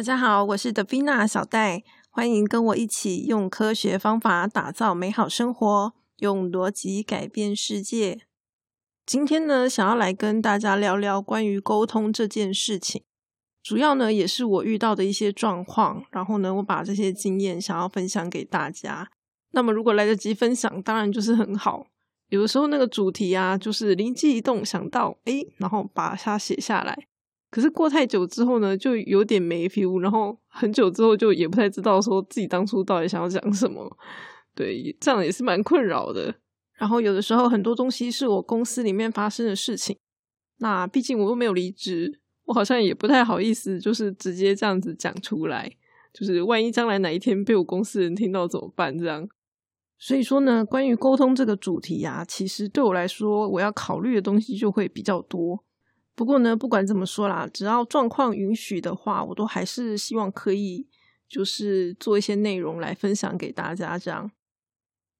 大家好，我是德菲娜小戴，欢迎跟我一起用科学方法打造美好生活，用逻辑改变世界。今天呢，想要来跟大家聊聊关于沟通这件事情，主要呢也是我遇到的一些状况，然后呢，我把这些经验想要分享给大家。那么如果来得及分享，当然就是很好。有的时候那个主题啊，就是灵机一动想到，诶，然后把它写下来。可是过太久之后呢，就有点没 feel，然后很久之后就也不太知道说自己当初到底想要讲什么，对，这样也是蛮困扰的。然后有的时候很多东西是我公司里面发生的事情，那毕竟我又没有离职，我好像也不太好意思，就是直接这样子讲出来，就是万一将来哪一天被我公司人听到怎么办？这样，所以说呢，关于沟通这个主题呀，其实对我来说，我要考虑的东西就会比较多。不过呢，不管怎么说啦，只要状况允许的话，我都还是希望可以就是做一些内容来分享给大家。这样，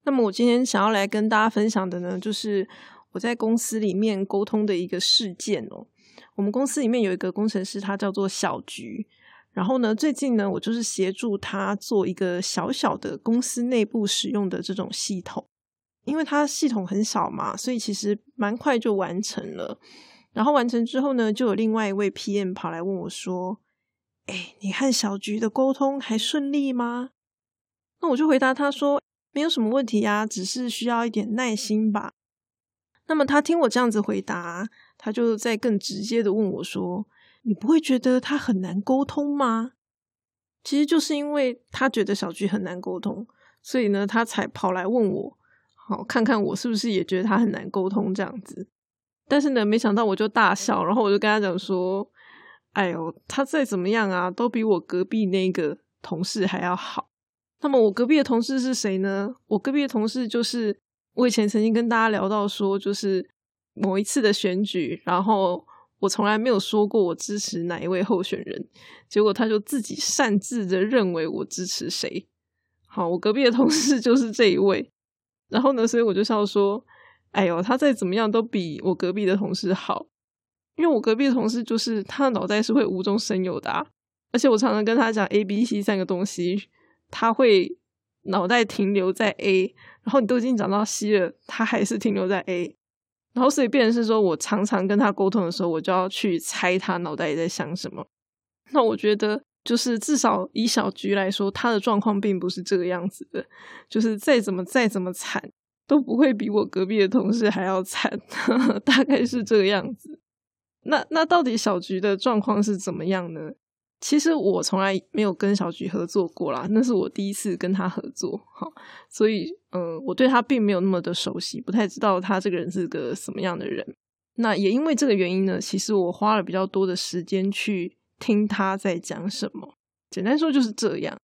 那么我今天想要来跟大家分享的呢，就是我在公司里面沟通的一个事件哦。我们公司里面有一个工程师，他叫做小菊。然后呢，最近呢，我就是协助他做一个小小的公司内部使用的这种系统，因为他系统很小嘛，所以其实蛮快就完成了。然后完成之后呢，就有另外一位 PM 跑来问我说：“哎，你和小菊的沟通还顺利吗？”那我就回答他说：“没有什么问题呀，只是需要一点耐心吧。”那么他听我这样子回答，他就在更直接的问我说：“你不会觉得他很难沟通吗？”其实就是因为他觉得小菊很难沟通，所以呢，他才跑来问我，好看看我是不是也觉得他很难沟通这样子。但是呢，没想到我就大笑，然后我就跟他讲说：“哎呦，他再怎么样啊，都比我隔壁那个同事还要好。那么我隔壁的同事是谁呢？我隔壁的同事就是我以前曾经跟大家聊到说，就是某一次的选举，然后我从来没有说过我支持哪一位候选人，结果他就自己擅自的认为我支持谁。好，我隔壁的同事就是这一位。然后呢，所以我就笑说。”哎呦，他再怎么样都比我隔壁的同事好，因为我隔壁的同事就是他的脑袋是会无中生有的，啊而且我常常跟他讲 A、B、C 三个东西，他会脑袋停留在 A，然后你都已经讲到 C 了，他还是停留在 A，然后所以变成是说我常常跟他沟通的时候，我就要去猜他脑袋在想什么。那我觉得就是至少以小菊来说，他的状况并不是这个样子的，就是再怎么再怎么惨。都不会比我隔壁的同事还要惨，大概是这个样子。那那到底小菊的状况是怎么样呢？其实我从来没有跟小菊合作过啦，那是我第一次跟他合作，哈，所以嗯，我对他并没有那么的熟悉，不太知道他这个人是个什么样的人。那也因为这个原因呢，其实我花了比较多的时间去听他在讲什么。简单说就是这样，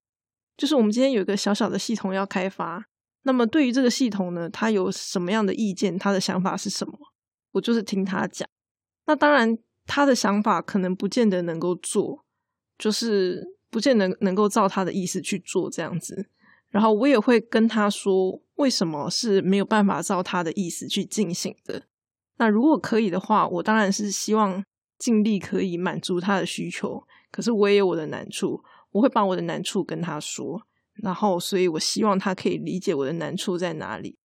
就是我们今天有一个小小的系统要开发。那么对于这个系统呢，他有什么样的意见？他的想法是什么？我就是听他讲。那当然，他的想法可能不见得能够做，就是不见得能够照他的意思去做这样子。然后我也会跟他说，为什么是没有办法照他的意思去进行的。那如果可以的话，我当然是希望尽力可以满足他的需求。可是我也有我的难处，我会把我的难处跟他说。然后，所以我希望他可以理解我的难处在哪里。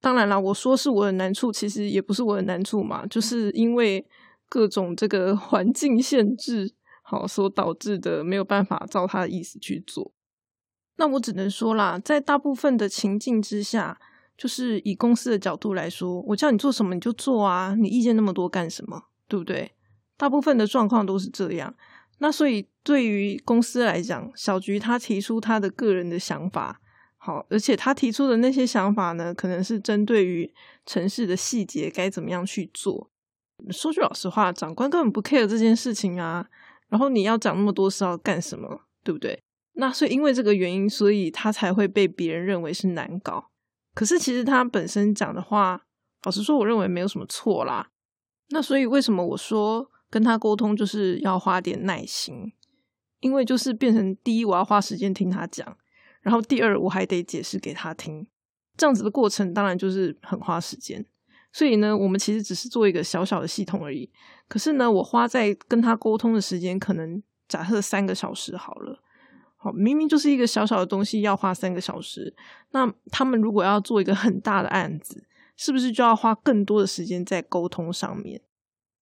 当然了，我说是我的难处，其实也不是我的难处嘛，就是因为各种这个环境限制，好所导致的，没有办法照他的意思去做。那我只能说啦，在大部分的情境之下，就是以公司的角度来说，我叫你做什么你就做啊，你意见那么多干什么？对不对？大部分的状况都是这样。那所以，对于公司来讲，小菊他提出他的个人的想法，好，而且他提出的那些想法呢，可能是针对于城市的细节该怎么样去做。说句老实话，长官根本不 care 这件事情啊。然后你要讲那么多是要干什么，对不对？那所以因为这个原因，所以他才会被别人认为是难搞。可是其实他本身讲的话，老实说，我认为没有什么错啦。那所以为什么我说？跟他沟通就是要花点耐心，因为就是变成第一，我要花时间听他讲，然后第二，我还得解释给他听，这样子的过程当然就是很花时间。所以呢，我们其实只是做一个小小的系统而已。可是呢，我花在跟他沟通的时间可能假设三个小时好了。好，明明就是一个小小的东西，要花三个小时。那他们如果要做一个很大的案子，是不是就要花更多的时间在沟通上面？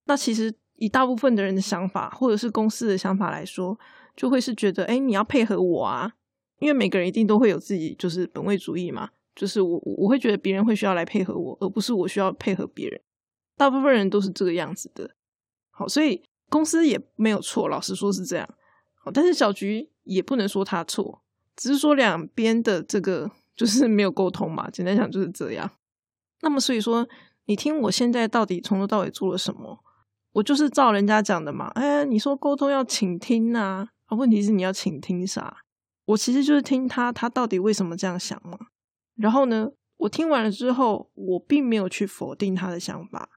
那其实以大部分的人的想法，或者是公司的想法来说，就会是觉得，哎，你要配合我啊，因为每个人一定都会有自己就是本位主义嘛，就是我我会觉得别人会需要来配合我，而不是我需要配合别人。大部分人都是这个样子的。好，所以公司也没有错，老实说是这样。好，但是小菊。也不能说他错，只是说两边的这个就是没有沟通嘛。简单讲就是这样。那么所以说，你听我现在到底从头到尾做了什么？我就是照人家讲的嘛。哎，你说沟通要倾听啊，啊，问题是你要倾听啥？我其实就是听他，他到底为什么这样想嘛。然后呢，我听完了之后，我并没有去否定他的想法，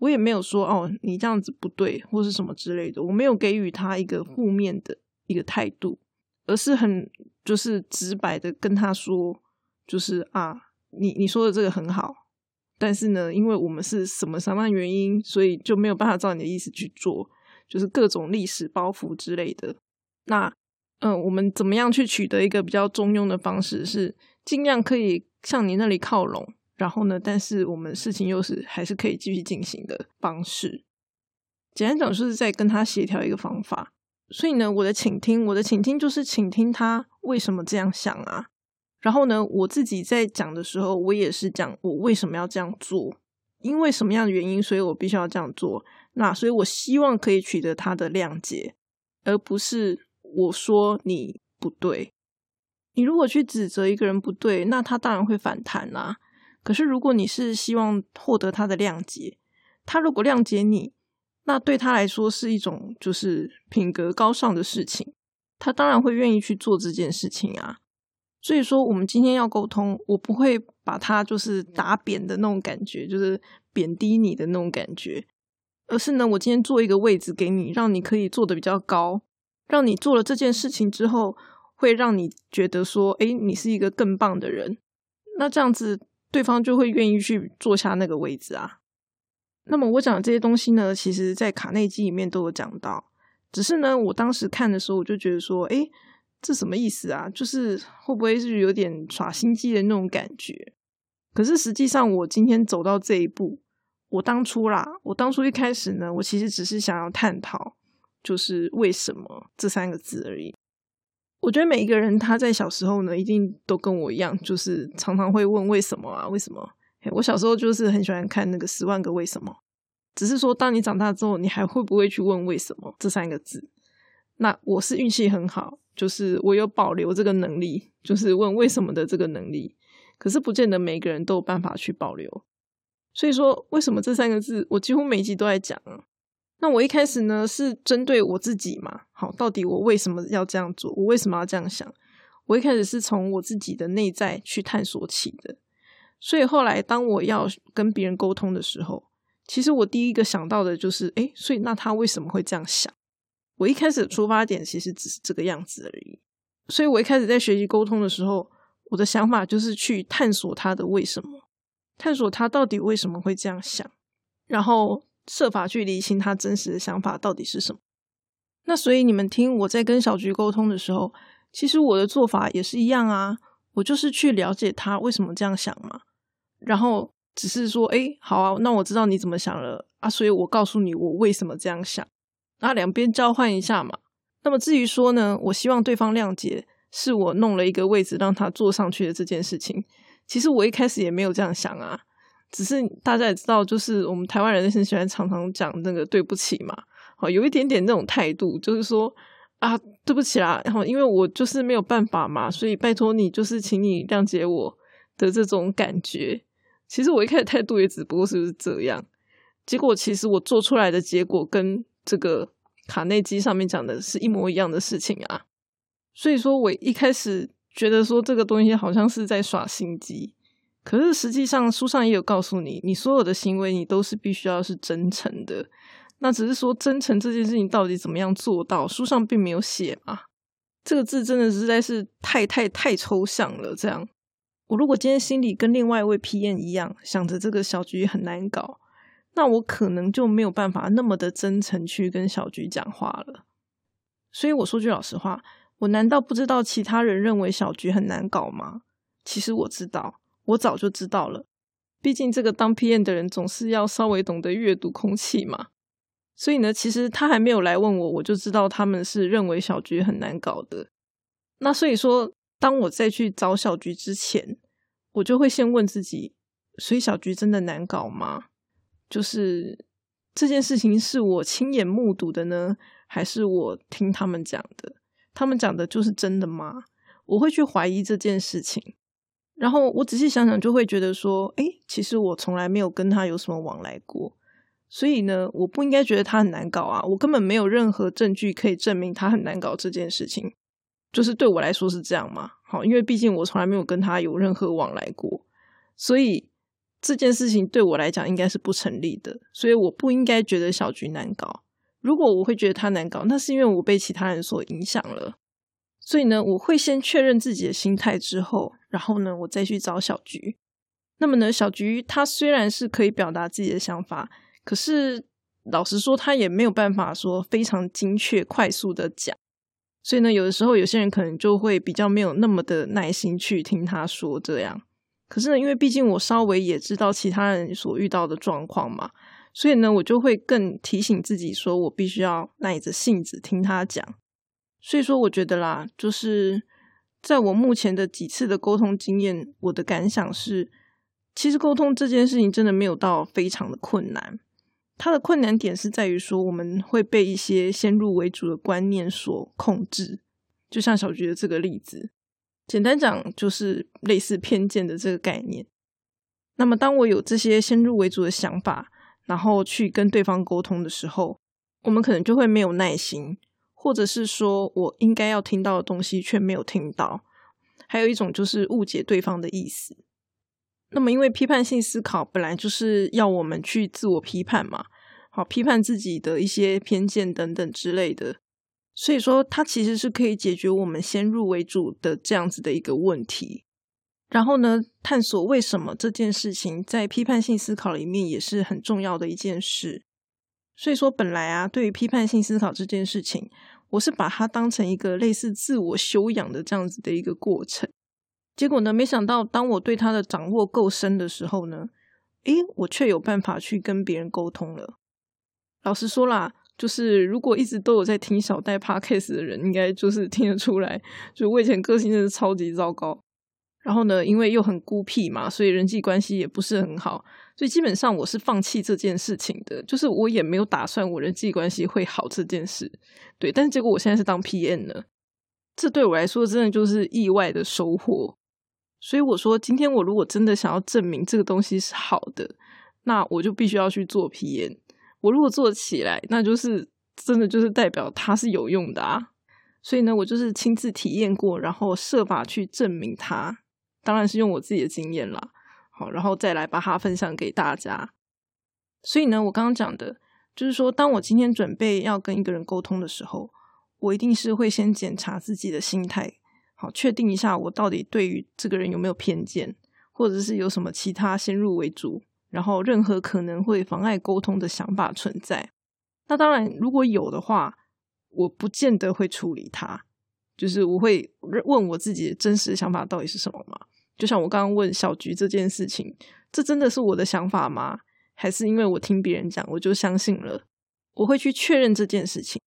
我也没有说哦，你这样子不对，或是什么之类的。我没有给予他一个负面的一个态度。而是很就是直白的跟他说，就是啊，你你说的这个很好，但是呢，因为我们是什么什么原因，所以就没有办法照你的意思去做，就是各种历史包袱之类的。那嗯，我们怎么样去取得一个比较中庸的方式，是尽量可以向你那里靠拢，然后呢，但是我们事情又是还是可以继续进行的方式。简单讲，就是在跟他协调一个方法。所以呢，我的倾听，我的倾听就是倾听他为什么这样想啊。然后呢，我自己在讲的时候，我也是讲我为什么要这样做，因为什么样的原因，所以我必须要这样做。那所以我希望可以取得他的谅解，而不是我说你不对。你如果去指责一个人不对，那他当然会反弹啦。可是如果你是希望获得他的谅解，他如果谅解你。那对他来说是一种就是品格高尚的事情，他当然会愿意去做这件事情啊。所以说，我们今天要沟通，我不会把它就是打扁的那种感觉，就是贬低你的那种感觉，而是呢，我今天做一个位置给你，让你可以做的比较高，让你做了这件事情之后，会让你觉得说，哎，你是一个更棒的人。那这样子，对方就会愿意去坐下那个位置啊。那么我讲的这些东西呢，其实在卡内基里面都有讲到，只是呢，我当时看的时候，我就觉得说，哎，这什么意思啊？就是会不会是有点耍心机的那种感觉？可是实际上，我今天走到这一步，我当初啦，我当初一开始呢，我其实只是想要探讨，就是为什么这三个字而已。我觉得每一个人他在小时候呢，一定都跟我一样，就是常常会问为什么啊？为什么？我小时候就是很喜欢看那个《十万个为什么》，只是说，当你长大之后，你还会不会去问“为什么”这三个字？那我是运气很好，就是我有保留这个能力，就是问“为什么”的这个能力。可是不见得每个人都有办法去保留。所以说，为什么这三个字，我几乎每集都在讲啊。那我一开始呢，是针对我自己嘛？好，到底我为什么要这样做？我为什么要这样想？我一开始是从我自己的内在去探索起的。所以后来，当我要跟别人沟通的时候，其实我第一个想到的就是，哎，所以那他为什么会这样想？我一开始的出发点其实只是这个样子而已。所以我一开始在学习沟通的时候，我的想法就是去探索他的为什么，探索他到底为什么会这样想，然后设法去理清他真实的想法到底是什么。那所以你们听我在跟小菊沟通的时候，其实我的做法也是一样啊，我就是去了解他为什么这样想嘛。然后只是说，哎，好啊，那我知道你怎么想了啊，所以我告诉你我为什么这样想，那两边交换一下嘛。那么至于说呢，我希望对方谅解，是我弄了一个位置让他坐上去的这件事情。其实我一开始也没有这样想啊，只是大家也知道，就是我们台湾人很喜欢常常讲那个对不起嘛，好，有一点点那种态度，就是说啊，对不起啦，然后因为我就是没有办法嘛，所以拜托你，就是请你谅解我的这种感觉。其实我一开始态度也只不过是这样，结果其实我做出来的结果跟这个卡内基上面讲的是一模一样的事情啊。所以说我一开始觉得说这个东西好像是在耍心机，可是实际上书上也有告诉你，你所有的行为你都是必须要是真诚的。那只是说真诚这件事情到底怎么样做到，书上并没有写嘛。这个字真的实在是太太太抽象了，这样。我如果今天心里跟另外一位 PN 一样，想着这个小菊很难搞，那我可能就没有办法那么的真诚去跟小菊讲话了。所以我说句老实话，我难道不知道其他人认为小菊很难搞吗？其实我知道，我早就知道了。毕竟这个当 PM 的人总是要稍微懂得阅读空气嘛。所以呢，其实他还没有来问我，我就知道他们是认为小菊很难搞的。那所以说，当我再去找小菊之前，我就会先问自己：所以小菊真的难搞吗？就是这件事情是我亲眼目睹的呢，还是我听他们讲的？他们讲的就是真的吗？我会去怀疑这件事情。然后我仔细想想，就会觉得说：哎，其实我从来没有跟他有什么往来过。所以呢，我不应该觉得他很难搞啊！我根本没有任何证据可以证明他很难搞这件事情，就是对我来说是这样嘛。好，因为毕竟我从来没有跟他有任何往来过，所以这件事情对我来讲应该是不成立的。所以我不应该觉得小菊难搞。如果我会觉得他难搞，那是因为我被其他人所影响了。所以呢，我会先确认自己的心态之后，然后呢，我再去找小菊。那么呢，小菊她虽然是可以表达自己的想法。可是，老实说，他也没有办法说非常精确、快速的讲。所以呢，有的时候有些人可能就会比较没有那么的耐心去听他说这样。可是呢，因为毕竟我稍微也知道其他人所遇到的状况嘛，所以呢，我就会更提醒自己说，我必须要耐着性子听他讲。所以说，我觉得啦，就是在我目前的几次的沟通经验，我的感想是，其实沟通这件事情真的没有到非常的困难。它的困难点是在于说，我们会被一些先入为主的观念所控制，就像小菊的这个例子，简单讲就是类似偏见的这个概念。那么，当我有这些先入为主的想法，然后去跟对方沟通的时候，我们可能就会没有耐心，或者是说我应该要听到的东西却没有听到。还有一种就是误解对方的意思。那么，因为批判性思考本来就是要我们去自我批判嘛，好，批判自己的一些偏见等等之类的，所以说它其实是可以解决我们先入为主的这样子的一个问题。然后呢，探索为什么这件事情在批判性思考里面也是很重要的一件事。所以说，本来啊，对于批判性思考这件事情，我是把它当成一个类似自我修养的这样子的一个过程。结果呢？没想到，当我对它的掌握够深的时候呢，诶，我却有办法去跟别人沟通了。老实说啦，就是如果一直都有在听小戴 podcast 的人，应该就是听得出来，就我以前个性真的超级糟糕。然后呢，因为又很孤僻嘛，所以人际关系也不是很好，所以基本上我是放弃这件事情的。就是我也没有打算我人际关系会好这件事。对，但是结果我现在是当 PM 了，这对我来说真的就是意外的收获。所以我说，今天我如果真的想要证明这个东西是好的，那我就必须要去做皮炎。我如果做起来，那就是真的就是代表它是有用的啊。所以呢，我就是亲自体验过，然后设法去证明它。当然是用我自己的经验啦。好，然后再来把它分享给大家。所以呢，我刚刚讲的就是说，当我今天准备要跟一个人沟通的时候，我一定是会先检查自己的心态。好，确定一下我到底对于这个人有没有偏见，或者是有什么其他先入为主，然后任何可能会妨碍沟通的想法存在。那当然，如果有的话，我不见得会处理它，就是我会问我自己真实的想法到底是什么嘛？就像我刚刚问小菊这件事情，这真的是我的想法吗？还是因为我听别人讲我就相信了？我会去确认这件事情。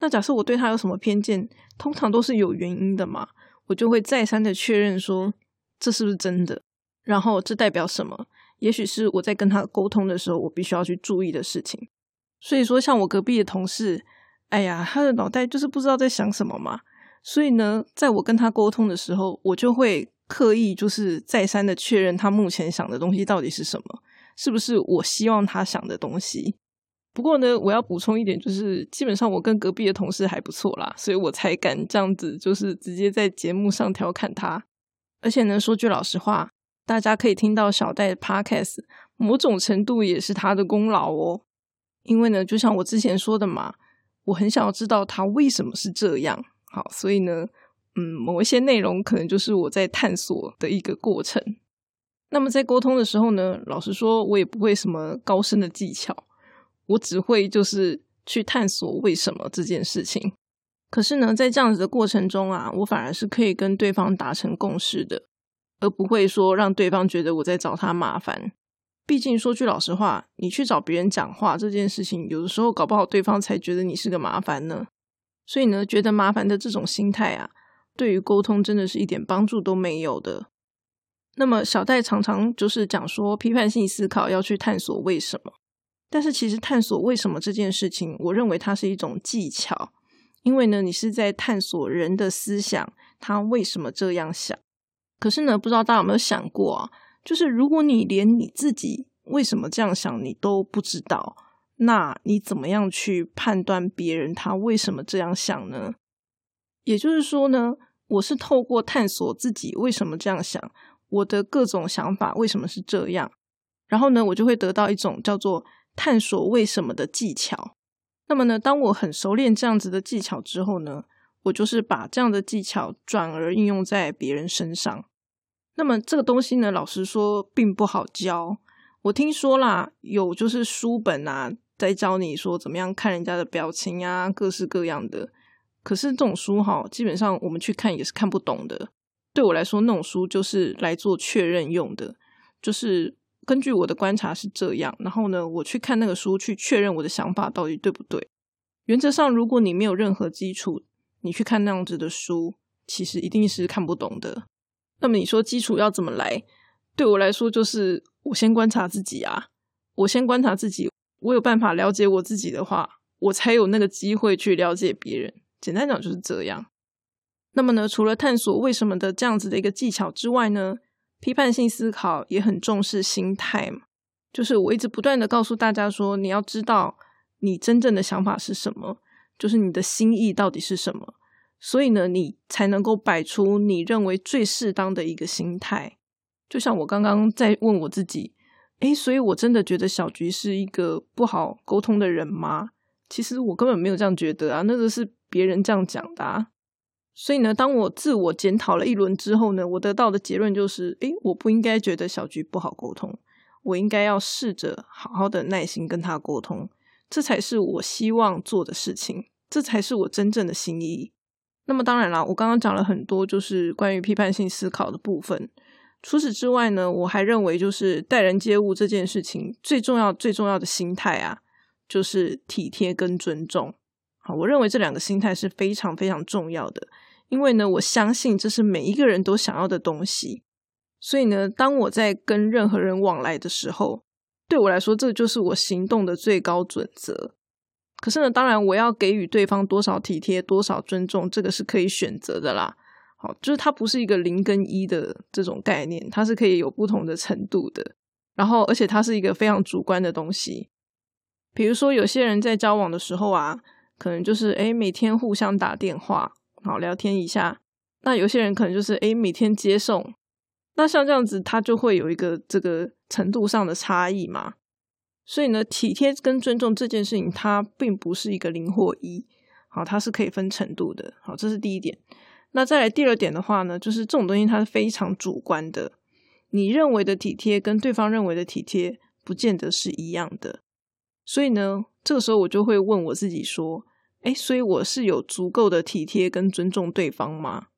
那假设我对他有什么偏见，通常都是有原因的嘛？我就会再三的确认说这是不是真的，然后这代表什么？也许是我在跟他沟通的时候，我必须要去注意的事情。所以说，像我隔壁的同事，哎呀，他的脑袋就是不知道在想什么嘛。所以呢，在我跟他沟通的时候，我就会刻意就是再三的确认他目前想的东西到底是什么，是不是我希望他想的东西。不过呢，我要补充一点，就是基本上我跟隔壁的同事还不错啦，所以我才敢这样子，就是直接在节目上调侃他。而且呢，说句老实话，大家可以听到小戴的 podcast，某种程度也是他的功劳哦。因为呢，就像我之前说的嘛，我很想要知道他为什么是这样。好，所以呢，嗯，某一些内容可能就是我在探索的一个过程。那么在沟通的时候呢，老实说，我也不会什么高深的技巧。我只会就是去探索为什么这件事情，可是呢，在这样子的过程中啊，我反而是可以跟对方达成共识的，而不会说让对方觉得我在找他麻烦。毕竟说句老实话，你去找别人讲话这件事情，有的时候搞不好对方才觉得你是个麻烦呢。所以呢，觉得麻烦的这种心态啊，对于沟通真的是一点帮助都没有的。那么小戴常常就是讲说，批判性思考要去探索为什么。但是其实探索为什么这件事情，我认为它是一种技巧，因为呢，你是在探索人的思想，他为什么这样想。可是呢，不知道大家有没有想过啊？就是如果你连你自己为什么这样想你都不知道，那你怎么样去判断别人他为什么这样想呢？也就是说呢，我是透过探索自己为什么这样想，我的各种想法为什么是这样，然后呢，我就会得到一种叫做探索为什么的技巧。那么呢，当我很熟练这样子的技巧之后呢，我就是把这样的技巧转而应用在别人身上。那么这个东西呢，老实说并不好教。我听说啦，有就是书本啊，在教你说怎么样看人家的表情啊，各式各样的。可是这种书哈，基本上我们去看也是看不懂的。对我来说，那种书就是来做确认用的，就是根据我的观察是这样，然后呢，我去看那个书去确认我的想法到底对不对。原则上，如果你没有任何基础，你去看那样子的书，其实一定是看不懂的。那么你说基础要怎么来？对我来说，就是我先观察自己啊。我先观察自己，我有办法了解我自己的话，我才有那个机会去了解别人。简单讲就是这样。那么呢，除了探索为什么的这样子的一个技巧之外呢，批判性思考也很重视心态嘛。就是我一直不断的告诉大家说，你要知道你真正的想法是什么，就是你的心意到底是什么。所以呢，你才能够摆出你认为最适当的一个心态。就像我刚刚在问我自己，诶，所以我真的觉得小菊是一个不好沟通的人吗？其实我根本没有这样觉得啊，那个是别人这样讲的。啊。所以呢，当我自我检讨了一轮之后呢，我得到的结论就是，诶，我不应该觉得小菊不好沟通，我应该要试着好好的耐心跟他沟通，这才是我希望做的事情，这才是我真正的心意。那么当然啦，我刚刚讲了很多，就是关于批判性思考的部分。除此之外呢，我还认为就是待人接物这件事情最重要、最重要的心态啊，就是体贴跟尊重。好，我认为这两个心态是非常非常重要的，因为呢，我相信这是每一个人都想要的东西。所以呢，当我在跟任何人往来的时候，对我来说，这就是我行动的最高准则。可是呢，当然我要给予对方多少体贴、多少尊重，这个是可以选择的啦。好，就是它不是一个零跟一的这种概念，它是可以有不同的程度的。然后，而且它是一个非常主观的东西。比如说，有些人在交往的时候啊，可能就是诶每天互相打电话，好聊天一下。那有些人可能就是诶每天接送。那像这样子，它就会有一个这个程度上的差异嘛。所以呢，体贴跟尊重这件事情，它并不是一个零或一，好，它是可以分程度的，好，这是第一点。那再来第二点的话呢，就是这种东西它是非常主观的，你认为的体贴跟对方认为的体贴不见得是一样的。所以呢，这个时候我就会问我自己说，哎，所以我是有足够的体贴跟尊重对方吗？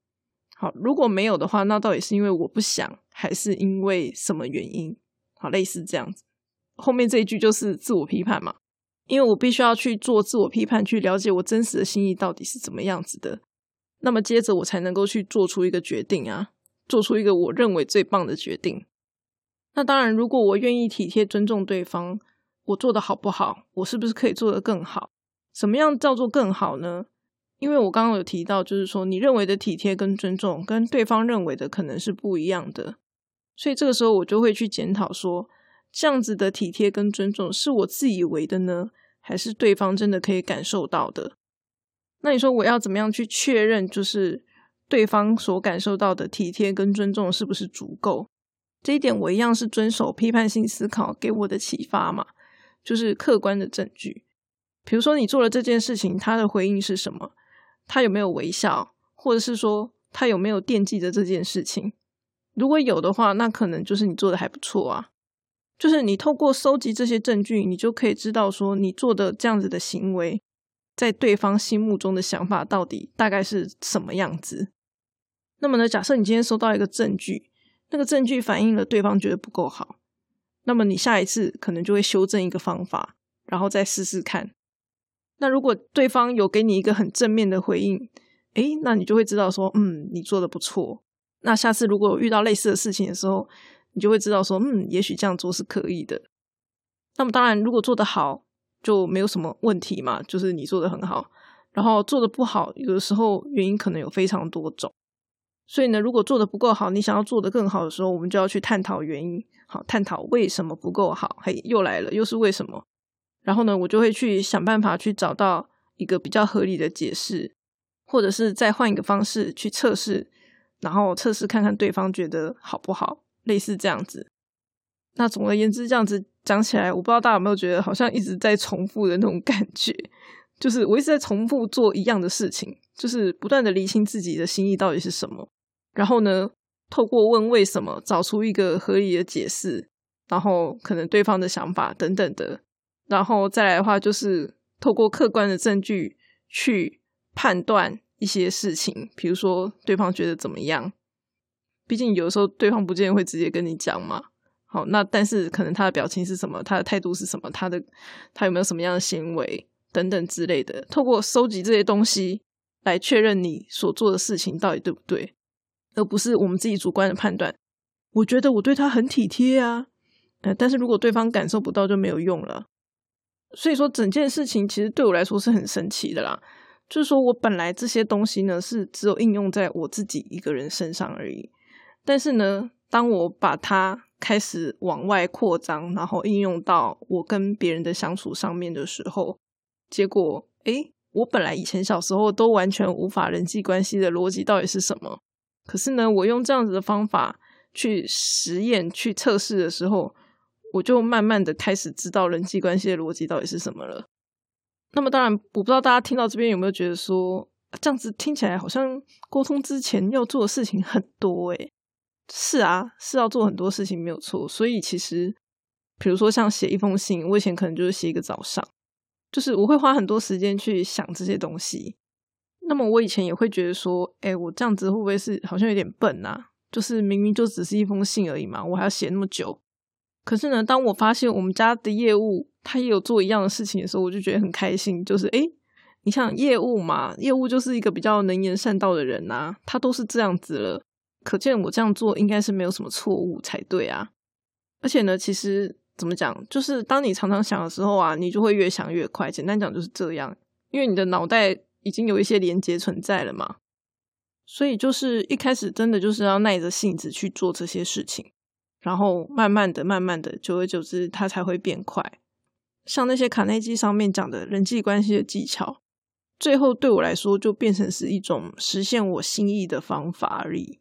好，如果没有的话，那到底是因为我不想，还是因为什么原因？好，类似这样子。后面这一句就是自我批判嘛，因为我必须要去做自我批判，去了解我真实的心意到底是怎么样子的。那么接着我才能够去做出一个决定啊，做出一个我认为最棒的决定。那当然，如果我愿意体贴尊重对方，我做的好不好？我是不是可以做得更好？什么样叫做更好呢？因为我刚刚有提到，就是说你认为的体贴跟尊重，跟对方认为的可能是不一样的，所以这个时候我就会去检讨说。这样子的体贴跟尊重是我自以为的呢，还是对方真的可以感受到的？那你说我要怎么样去确认，就是对方所感受到的体贴跟尊重是不是足够？这一点我一样是遵守批判性思考给我的启发嘛，就是客观的证据。比如说你做了这件事情，他的回应是什么？他有没有微笑，或者是说他有没有惦记着这件事情？如果有的话，那可能就是你做的还不错啊。就是你透过收集这些证据，你就可以知道说你做的这样子的行为在对方心目中的想法到底大概是什么样子。那么呢，假设你今天收到一个证据，那个证据反映了对方觉得不够好，那么你下一次可能就会修正一个方法，然后再试试看。那如果对方有给你一个很正面的回应，诶，那你就会知道说，嗯，你做的不错。那下次如果遇到类似的事情的时候，你就会知道说，嗯，也许这样做是可以的。那么当然，如果做得好，就没有什么问题嘛，就是你做的很好。然后做的不好，有的时候原因可能有非常多种。所以呢，如果做的不够好，你想要做的更好的时候，我们就要去探讨原因，好，探讨为什么不够好。嘿，又来了，又是为什么？然后呢，我就会去想办法去找到一个比较合理的解释，或者是再换一个方式去测试，然后测试看看对方觉得好不好，类似这样子。那总而言之，这样子讲起来，我不知道大家有没有觉得好像一直在重复的那种感觉，就是我一直在重复做一样的事情，就是不断的理清自己的心意到底是什么，然后呢，透过问为什么，找出一个合理的解释，然后可能对方的想法等等的。然后再来的话，就是透过客观的证据去判断一些事情，比如说对方觉得怎么样。毕竟有的时候对方不见得会直接跟你讲嘛。好，那但是可能他的表情是什么，他的态度是什么，他的他有没有什么样的行为等等之类的。透过收集这些东西来确认你所做的事情到底对不对，而不是我们自己主观的判断。我觉得我对他很体贴啊，呃，但是如果对方感受不到就没有用了。所以说，整件事情其实对我来说是很神奇的啦。就是说我本来这些东西呢，是只有应用在我自己一个人身上而已。但是呢，当我把它开始往外扩张，然后应用到我跟别人的相处上面的时候，结果，诶，我本来以前小时候都完全无法人际关系的逻辑到底是什么？可是呢，我用这样子的方法去实验、去测试的时候。我就慢慢的开始知道人际关系的逻辑到底是什么了。那么当然，我不知道大家听到这边有没有觉得说，这样子听起来好像沟通之前要做的事情很多诶。是啊，是要做很多事情没有错。所以其实，比如说像写一封信，我以前可能就是写一个早上，就是我会花很多时间去想这些东西。那么我以前也会觉得说，哎，我这样子会不会是好像有点笨啊？就是明明就只是一封信而已嘛，我还要写那么久。可是呢，当我发现我们家的业务他也有做一样的事情的时候，我就觉得很开心。就是诶你像业务嘛，业务就是一个比较能言善道的人呐，他都是这样子了，可见我这样做应该是没有什么错误才对啊。而且呢，其实怎么讲，就是当你常常想的时候啊，你就会越想越快。简单讲就是这样，因为你的脑袋已经有一些连接存在了嘛。所以就是一开始真的就是要耐着性子去做这些事情。然后慢慢的、慢慢的，久而久之，它才会变快。像那些卡内基上面讲的人际关系的技巧，最后对我来说就变成是一种实现我心意的方法而已。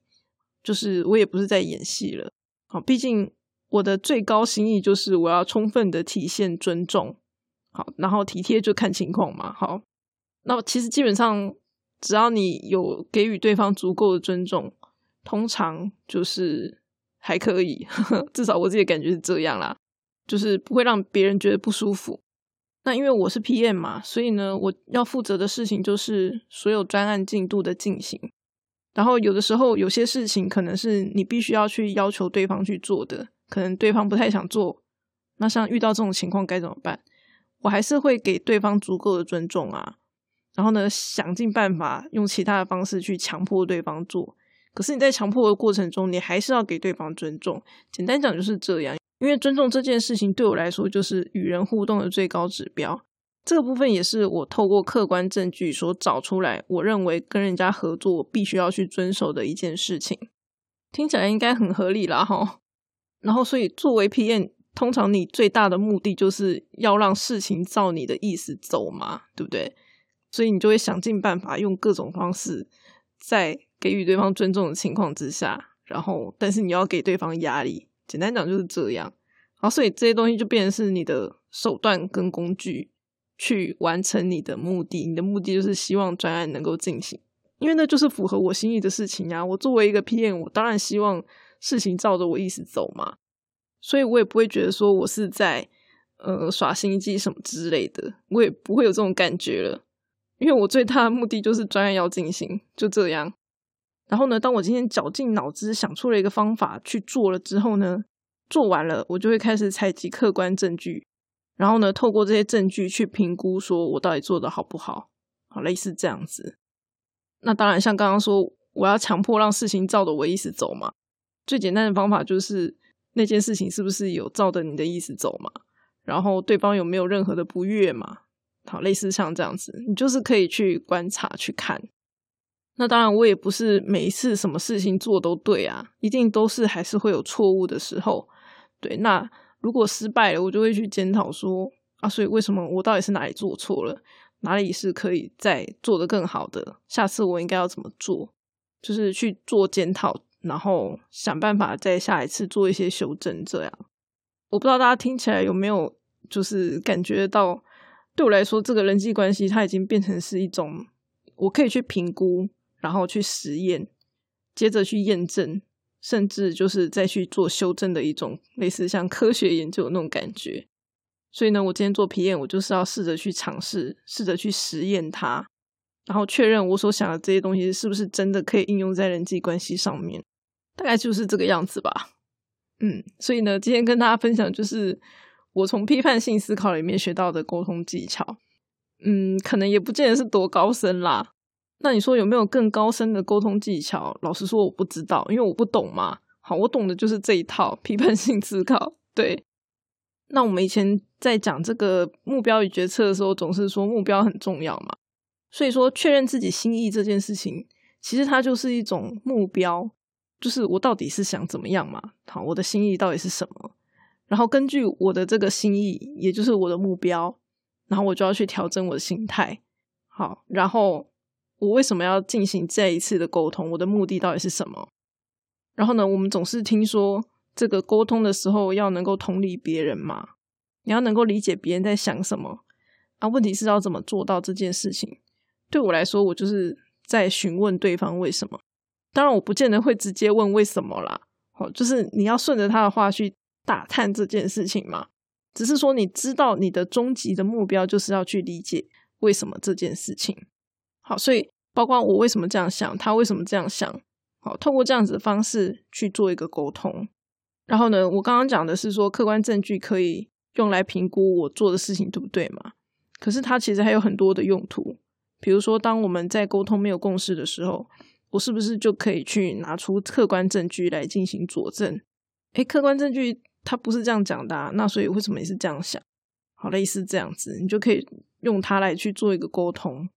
就是我也不是在演戏了。好，毕竟我的最高心意就是我要充分的体现尊重。好，然后体贴就看情况嘛。好，那其实基本上只要你有给予对方足够的尊重，通常就是。还可以，至少我自己感觉是这样啦，就是不会让别人觉得不舒服。那因为我是 PM 嘛，所以呢，我要负责的事情就是所有专案进度的进行。然后有的时候有些事情可能是你必须要去要求对方去做的，可能对方不太想做。那像遇到这种情况该怎么办？我还是会给对方足够的尊重啊，然后呢，想尽办法用其他的方式去强迫对方做。可是你在强迫的过程中，你还是要给对方尊重。简单讲就是这样，因为尊重这件事情对我来说就是与人互动的最高指标。这个部分也是我透过客观证据所找出来，我认为跟人家合作必须要去遵守的一件事情。听起来应该很合理啦，哈。然后，所以作为 PM，通常你最大的目的就是要让事情照你的意思走嘛，对不对？所以你就会想尽办法，用各种方式在。给予对方尊重的情况之下，然后，但是你要给对方压力，简单讲就是这样。好，所以这些东西就变成是你的手段跟工具，去完成你的目的。你的目的就是希望专案能够进行，因为那就是符合我心意的事情呀。我作为一个 PM，我当然希望事情照着我意思走嘛。所以我也不会觉得说我是在呃耍心机什么之类的，我也不会有这种感觉了。因为我最大的目的就是专案要进行，就这样。然后呢，当我今天绞尽脑汁想出了一个方法去做了之后呢，做完了，我就会开始采集客观证据，然后呢，透过这些证据去评估，说我到底做的好不好，好类似这样子。那当然，像刚刚说，我要强迫让事情照着我意思走嘛。最简单的方法就是那件事情是不是有照着你的意思走嘛？然后对方有没有任何的不悦嘛？好，类似像这样子，你就是可以去观察去看。那当然，我也不是每一次什么事情做都对啊，一定都是还是会有错误的时候。对，那如果失败了，我就会去检讨说啊，所以为什么我到底是哪里做错了，哪里是可以再做得更好的？下次我应该要怎么做？就是去做检讨，然后想办法在下一次做一些修正。这样，我不知道大家听起来有没有就是感觉到，对我来说，这个人际关系它已经变成是一种我可以去评估。然后去实验，接着去验证，甚至就是再去做修正的一种类似像科学研究那种感觉。所以呢，我今天做皮验，我就是要试着去尝试，试着去实验它，然后确认我所想的这些东西是不是真的可以应用在人际关系上面。大概就是这个样子吧。嗯，所以呢，今天跟大家分享就是我从批判性思考里面学到的沟通技巧。嗯，可能也不见得是多高深啦。那你说有没有更高深的沟通技巧？老实说，我不知道，因为我不懂嘛。好，我懂的就是这一套批判性思考。对，那我们以前在讲这个目标与决策的时候，总是说目标很重要嘛。所以说，确认自己心意这件事情，其实它就是一种目标，就是我到底是想怎么样嘛？好，我的心意到底是什么？然后根据我的这个心意，也就是我的目标，然后我就要去调整我的心态。好，然后。我为什么要进行这一次的沟通？我的目的到底是什么？然后呢？我们总是听说这个沟通的时候要能够同理别人嘛，你要能够理解别人在想什么啊？问题是要怎么做到这件事情？对我来说，我就是在询问对方为什么。当然，我不见得会直接问为什么啦。好，就是你要顺着他的话去打探这件事情嘛。只是说，你知道你的终极的目标就是要去理解为什么这件事情。好，所以包括我为什么这样想，他为什么这样想，好，透过这样子的方式去做一个沟通。然后呢，我刚刚讲的是说，客观证据可以用来评估我做的事情对不对嘛？可是它其实还有很多的用途，比如说，当我们在沟通没有共识的时候，我是不是就可以去拿出客观证据来进行佐证？诶，客观证据它不是这样讲的，那所以为什么你是这样想？好，类似这样子，你就可以用它来去做一个沟通。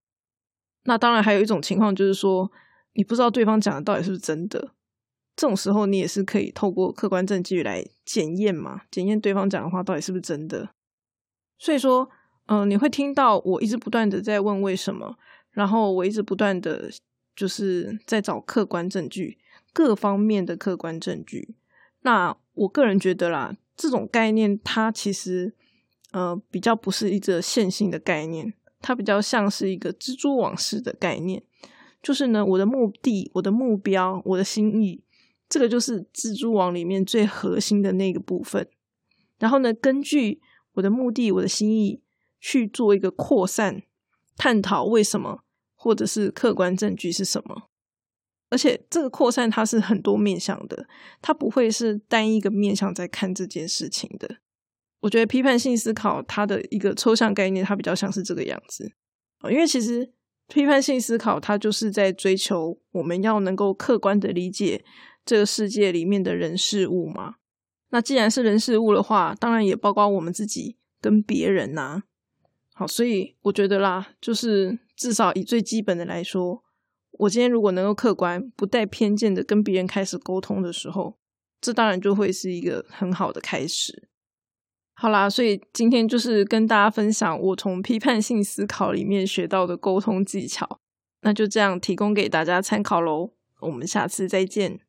那当然，还有一种情况就是说，你不知道对方讲的到底是不是真的。这种时候，你也是可以透过客观证据来检验嘛，检验对方讲的话到底是不是真的。所以说，嗯，你会听到我一直不断的在问为什么，然后我一直不断的就是在找客观证据，各方面的客观证据。那我个人觉得啦，这种概念它其实呃比较不是一个线性的概念。它比较像是一个蜘蛛网式的概念，就是呢，我的目的、我的目标、我的心意，这个就是蜘蛛网里面最核心的那个部分。然后呢，根据我的目的、我的心意去做一个扩散，探讨为什么，或者是客观证据是什么。而且这个扩散它是很多面向的，它不会是单一个面向在看这件事情的。我觉得批判性思考它的一个抽象概念，它比较像是这个样子因为其实批判性思考它就是在追求我们要能够客观的理解这个世界里面的人事物嘛。那既然是人事物的话，当然也包括我们自己跟别人呐。好，所以我觉得啦，就是至少以最基本的来说，我今天如果能够客观、不带偏见的跟别人开始沟通的时候，这当然就会是一个很好的开始。好啦，所以今天就是跟大家分享我从批判性思考里面学到的沟通技巧，那就这样提供给大家参考喽。我们下次再见。